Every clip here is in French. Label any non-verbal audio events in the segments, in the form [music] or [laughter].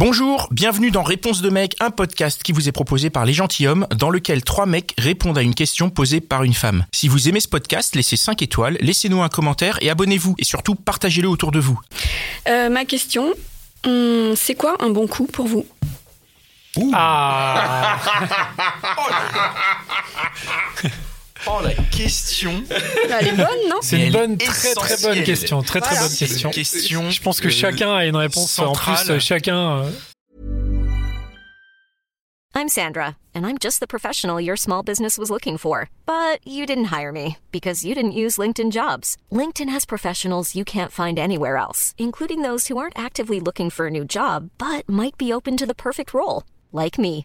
Bonjour, bienvenue dans Réponse de mec, un podcast qui vous est proposé par les gentilshommes, dans lequel trois mecs répondent à une question posée par une femme. Si vous aimez ce podcast, laissez 5 étoiles, laissez-nous un commentaire et abonnez-vous. Et surtout, partagez-le autour de vous. Euh, ma question, hum, c'est quoi un bon coup pour vous? Ah [laughs] Oh la question Elle est bonne, non C'est une bonne, très très bonne question. Très très Voilà. bonne question. question. Je pense que euh, chacun a une réponse. En plus, chacun. euh, I'm Sandra, and I'm just the professional your small business was looking for. But you didn't hire me because you didn't use LinkedIn jobs. LinkedIn has professionals you can't find anywhere else, including those who aren't actively looking for a new job but might be open to the perfect role, like me.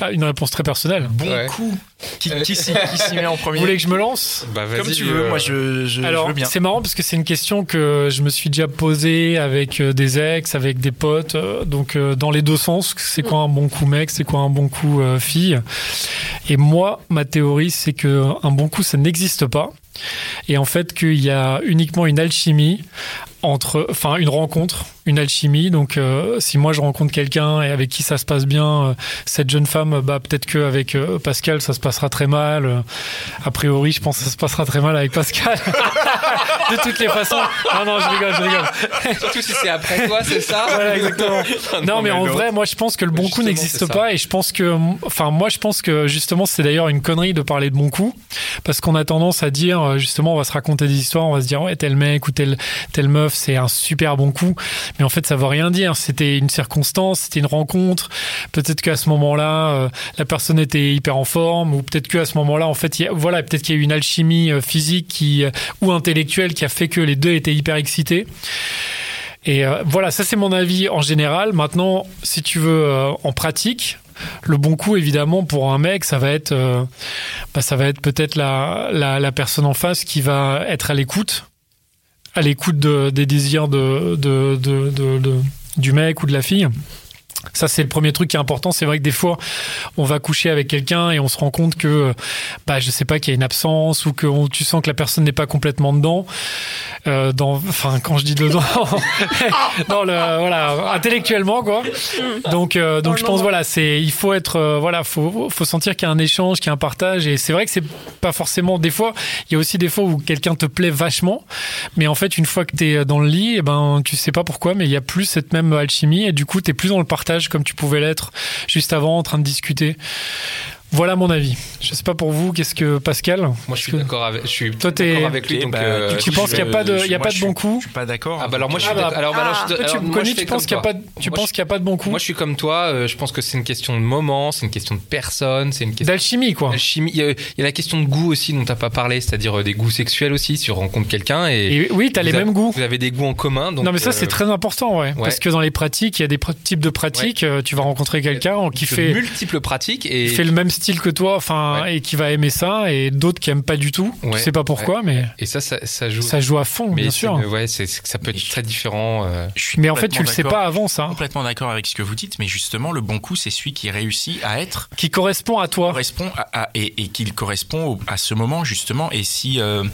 ah, une réponse très personnelle. Bon Ouais. coup Qui, qui s'y qui s'y met en [laughs] Vous premier voulez que je me lance Bah vas-y. Comme tu veux, euh, moi je, je, je Alors, veux bien. c'est marrant parce que c'est une question que je me suis déjà posée avec euh, des ex, avec des potes, euh, donc dans les deux sens. C'est quoi un bon coup mec, c'est quoi un bon coup euh, fille? Et moi, ma théorie, c'est que un bon coup, ça n'existe pas. Et en fait, qu'il y a uniquement une alchimie entre, enfin, une rencontre, une alchimie. Donc, euh, si moi je rencontre quelqu'un et avec qui ça se passe bien, euh, cette jeune femme, bah peut-être qu'avec euh, Pascal, ça se passera très mal. Euh, a priori, je pense que ça se passera très mal avec Pascal. [laughs] de toutes les façons. Non, non, je rigole, je rigole. Surtout si c'est après toi, c'est ça [laughs] Voilà, exactement. [laughs] Non, mais en vrai, moi, je pense que le bon coup n'existe pas et je pense que, enfin, moi, je pense que justement, c'est d'ailleurs une connerie de parler de bon coup parce qu'on a tendance à dire, euh, justement, on va se raconter des histoires, on va se dire, ouais, tel mec ou tel, telle meuf, c'est un super bon coup. Mais en fait, ça veut rien dire. C'était une circonstance, c'était une rencontre. Peut-être qu'à ce moment-là, euh, la personne était hyper en forme ou peut-être qu'à ce moment-là, en fait, voilà, peut-être qu'il y a eu une alchimie euh, physique euh, ou intellectuelle qui a fait que les deux étaient hyper excités. Et voilà, ça c'est mon avis en général. Maintenant, si tu veux en pratique, le bon coup évidemment pour un mec, ça va être, bah, ça va être peut-être la, personne en face qui va être à l'écoute, à l'écoute de, des désirs du mec ou de la fille. Ça, c'est le premier truc qui est important. C'est vrai que des fois, on va coucher avec quelqu'un et on se rend compte que, bah, je sais pas, qu'il y a une absence ou que on- tu sens que la personne n'est pas complètement dedans. Euh, dans, enfin, quand je dis dedans, [laughs] dans le, voilà, intellectuellement, quoi. Donc, euh, donc, je pense, voilà, c'est, il faut être, euh, voilà, faut, faut sentir qu'il y a un échange, qu'il y a un partage. Et c'est vrai que c'est pas forcément, des fois, il y a aussi des fois où quelqu'un te plaît vachement. Mais en fait, une fois que t'es dans le lit, eh ben, tu sais pas pourquoi, mais il y a plus cette même alchimie. Et du coup, t'es plus dans le partage comme tu pouvais l'être juste avant, en train de discuter. Voilà mon avis. Je sais pas pour vous, qu'est-ce que Pascal Moi je suis que- d'accord avec, je suis Toi, t'es- d'accord avec lui. Donc, bah, euh, du tu penses je qu'il y a pas de- il y a pas de suis- bon coup Je suis pas d'accord. Ah bah alors moi je suis Ah bah, d'accord. Alors, bah, alors, je- Toi, tu me connais, je tu penses qu'il y a pas, de- tu Moi, penses je- qu'il y a pas de bon coup Moi je suis comme toi. euh, Je pense que c'est une question de moment, c'est une question de personne, c'est une question D'alchimie, quoi. d'alchimie. Il y, a, il y a la question de goût aussi dont t'as pas parlé, c'est-à-dire euh, des goûts sexuels aussi. Si tu rencontres quelqu'un et, Et oui, t'as les mêmes goûts. Vous avez des goûts en commun. Non, mais ça, c'est très important, ouais. Parce que dans les pratiques, il y a des types de pratiques. Tu vas rencontrer quelqu'un qui de fait, multiples pratiques qui et fait le même style que toi, enfin, Ouais. et qui va aimer ça, et d'autres qui aiment pas du tout. Ouais. Tu sais pas pourquoi, mais et ça, ça, ça joue. ça joue à fond, mais bien sûr. Ouais, c'est ça peut être très différent. euh. Je suis Mais en fait, tu le sais pas avant ça. Complètement d'accord avec ce que vous dites, mais justement, le bon coup, c'est celui qui réussit à être Qui correspond à toi. correspond à, à- et, et qu'il correspond au- à ce moment justement. Et si euh,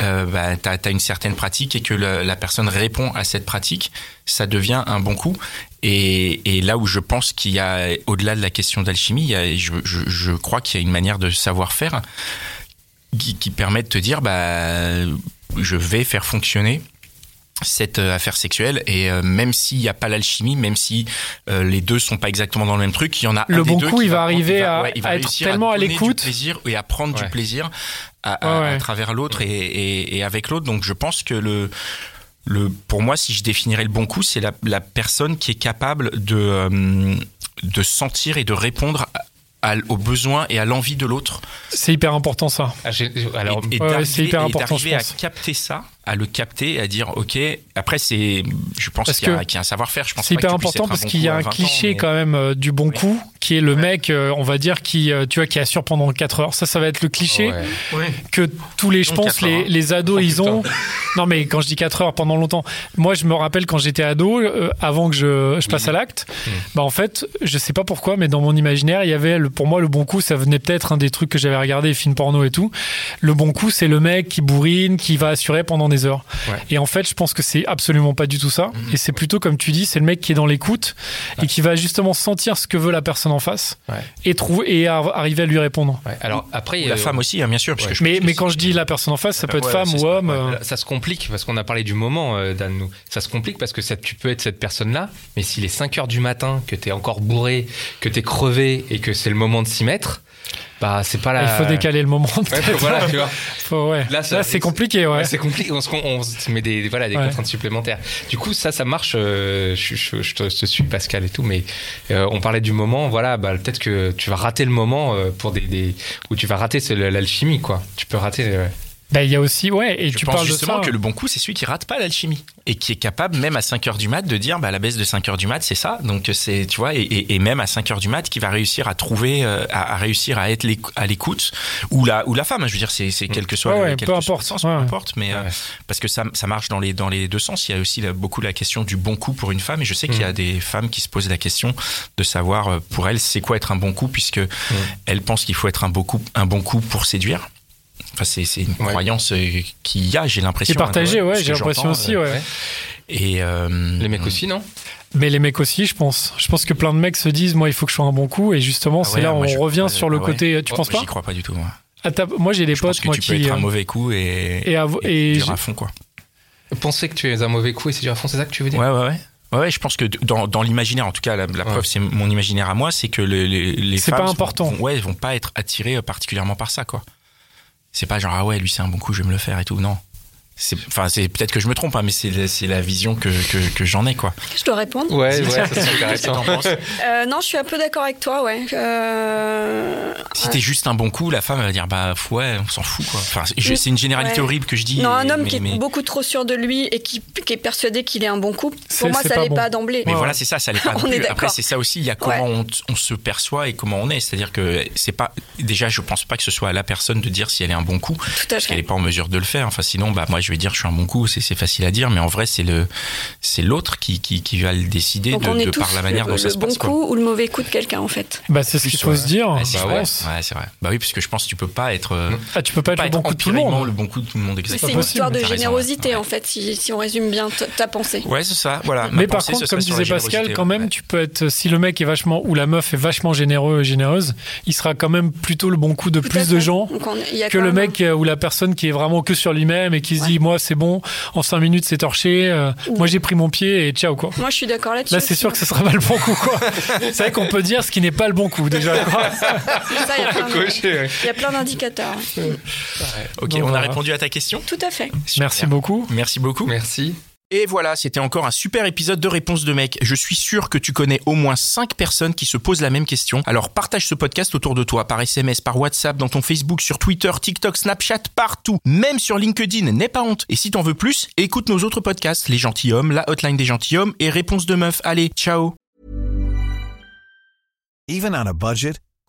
euh, bah, t'as as une certaine pratique et que le- la personne répond à cette pratique, ça devient un bon coup. Et, et là où je pense qu'il y a, au-delà de la question d'alchimie, je, je, je crois qu'il y a une manière de savoir faire qui, qui permet de te dire, bah, je vais faire fonctionner cette euh, affaire sexuelle et euh, même s'il n'y a pas l'alchimie, même si euh, les deux sont pas exactement dans le même truc, il y en a Le un des bon deux coup, qui il va arriver il à- ouais, il va à être tellement à l'écoute. plaisir et à prendre du plaisir à, à- Ouais, à travers l'autre et, et, et avec l'autre. Donc je pense que le le pour moi, si je définirais le bon coup, c'est la, la personne qui est capable de euh, de sentir et de répondre à- aux besoins et à l'envie de l'autre C'est hyper important ça. Ah, alors, et, et Ouais, d'arriver- c'est hyper et important, d'arriver je à pense. capter ça à le capter, à dire ok. Après, c'est, je pense Parce qu'il y, a- que qu'il y a un savoir-faire. Je pense C'est hyper important parce bon qu'il y a un 20 ans, cliché mais- quand même euh, du bon coup qui est le mec, euh, on va dire, qui, euh, tu vois, qui assure pendant 4 heures. Ça, ça va être le cliché Ouais. que tous les, je pense, 4 heures, les, hein. les ados, Oh, ils ont. [laughs] Non, mais quand je dis 4 heures pendant longtemps, moi, je me rappelle quand j'étais ado, euh, avant que je, je passe à l'acte, Mm. bah, en fait, je sais pas pourquoi, mais dans mon imaginaire, il y avait, le, pour moi, le bon coup, ça venait peut-être un des trucs que j'avais regardé, les films porno et tout. Le bon coup, c'est le mec qui bourrine, qui va assurer pendant des heures. Ouais. Et en fait, je pense que c'est absolument pas du tout ça. Mm-hmm. Et c'est plutôt, comme tu dis, c'est le mec qui est dans l'écoute et qui va justement sentir ce que veut la personne en face Ouais. et trouver et ar- arriver à lui répondre. Ouais. Alors après, Ou la euh, femme aussi, hein, bien sûr. Parce ouais. que je Mais, quand je dis la personne en face, ça peut être Ouais, femme ou ça, homme. ouais. euh, Ça se complique parce qu'on a parlé du moment, euh, Dan. Nous. Ça se complique parce que ça, tu peux être cette personne-là, mais s'il est 5 heures du matin, que tu es encore bourré, que tu es crevé et que c'est le moment de s'y mettre, bah c'est pas la. Il faut décaler le moment. Ouais, voilà, tu vois. [laughs] Faut- ouais. Là, Là, c'est compliqué, ouais. C'est compliqué. On se, on se met des, voilà, des Ouais. contraintes supplémentaires. Du coup, ça, ça marche. euh, je, je- je te, je te suis, Pascal et tout, mais euh, on parlait du moment. Voilà, bah, peut-être que tu vas rater le moment euh, pour des, des où tu vas rater l'alchimie, quoi. Tu peux rater. Bah, il y a aussi, ouais, et Je tu pense parles de justement ça. que le bon coup, c'est celui qui rate pas l'alchimie et qui est capable, même à 5 heures du mat, de dire bah, la baisse de 5 heures du mat, c'est ça. Donc, c'est, tu vois, et, et- et même à 5 heures du mat, qui va réussir à trouver, euh, à, à réussir à être à l'écoute, ou la, ou la femme, hein, je veux dire, c'est, c'est quel que soit Ouais, le, ouais, quel peu que soit le importe, sens, ouais. peu importe, mais euh, parce que ça, ça marche dans les, dans les deux sens. Il y a aussi là, beaucoup la question du bon coup pour une femme, et je sais qu'il y a des femmes qui se posent la question de savoir euh, pour elles, c'est quoi être un bon coup, puisque elles pensent qu'il faut être un bon coup, un bon coup pour séduire. Enfin, c'est, c'est une Ouais. croyance euh, qu'il y a, j'ai Qui l'impression. est partagé, hein, ouais, j'ai l'impression aussi, euh, ouais. Et euh, Les mecs aussi, non? Mais les mecs aussi, je pense. Je pense que plein de mecs se disent, moi, il faut que je sois un bon coup. Et justement, Ah c'est ouais, là on je- revient sur le ouais. côté. Tu Oh, penses pas J'y crois pas du tout. Moi, À Moi, j'ai des je pense potes, que moi, tu peux qui. être un mauvais coup et, et avo- et et dur je- à fond, quoi. Penser que tu es un mauvais coup et c'est dur à fond, c'est ça que tu veux dire? Ouais, ouais, ouais. Ouais, je pense que dans, dans l'imaginaire, en tout cas, la, la preuve, c'est mon imaginaire à moi, c'est que le- les, les C'est femmes pas vont- important. Vont, ouais, vont pas être attirées particulièrement par ça, quoi. C'est pas genre ah ouais, lui c'est un bon coup, je vais me le faire et tout. Non. C'est, enfin, c'est peut-être que je me trompe, hein, mais c'est, c'est la vision que, que, que j'en ai, quoi. Je dois répondre? Ouais, ouais, [laughs] ça c'est intéressant. Euh, Non, je suis un peu d'accord avec toi, ouais. Euh, Si t'es juste un bon coup, la femme elle va dire bah ouais, on s'en fout, quoi. Enfin, c'est, c'est une généralité Ouais. horrible que je dis. Non, un homme mais- qui est mais- beaucoup trop sûr de lui et qui, qui est persuadé qu'il est un bon couple, C'est- pour moi, ça pas l'est bon. pas d'emblée. Mais Ouais, voilà, c'est ça, ça l'est [laughs] pas On est. Après, c'est ça aussi, il y a comment on, on se perçoit et comment on est. C'est-à-dire que c'est pas, déjà, je pense pas que ce soit à la personne de dire si elle est un bon coup, Tout à parce qu'elle est pas en mesure de le faire. Enfin, sinon, bah, moi, je vais dire, je suis un bon coup, c'est, facile à dire, mais en vrai, c'est le, c'est l'autre qui, qui, qui va le décider Donc de, on est de tous par la manière le, dont ça le se bon passe, quoi. coup ou le mauvais coup de quelqu'un, en fait. Bah, c'est ce qu'il faut se dire. Ouais, c'est vrai. pense. Ouais, c'est vrai. Bah oui, parce que je pense que tu peux pas être, euh, Ah, tu peux pas être le bon coup de tout le monde. le bon coup de tout le monde. C'est une possible. histoire de générosité, ouais. en fait, si, si on résume bien ta pensée. Ouais, c'est ça. Voilà. Ma Mais par pensée, contre, comme disait Pascal, quand même, ouais. tu peux être, si le mec est vachement, ou la meuf est vachement généreux et généreuse, il sera quand même plutôt le bon coup de plus de gens que le mec euh, ou la personne qui est vraiment que sur lui-même et qui se dit, moi, c'est bon, en cinq minutes, c'est torché, euh, moi, j'ai pris mon pied et ciao, quoi. Moi, je suis d'accord là-dessus. Là, c'est sûr que ce sera pas le bon coup, quoi. [laughs] c'est vrai qu'on peut dire ce qui n'est pas le bon coup, déjà. quoi. Ça, il y a plein de- Coché, ouais. il y a plein d'indicateurs. Ok, Donc, on a voilà. répondu à ta question? Tout à fait. Merci beaucoup. Merci beaucoup. Merci. Et voilà, c'était encore un super épisode de Réponse de mec. Je suis sûr que tu connais au moins 5 personnes qui se posent la même question. Alors partage ce podcast autour de toi, par SMS, par WhatsApp, dans ton Facebook, sur Twitter, TikTok, Snapchat, partout. Même sur LinkedIn, n'aie pas honte. Et si t'en veux plus, écoute nos autres podcasts, Les Gentilhommes, La Hotline des Gentilhommes et Réponse de meuf. Allez, ciao Even on a budget,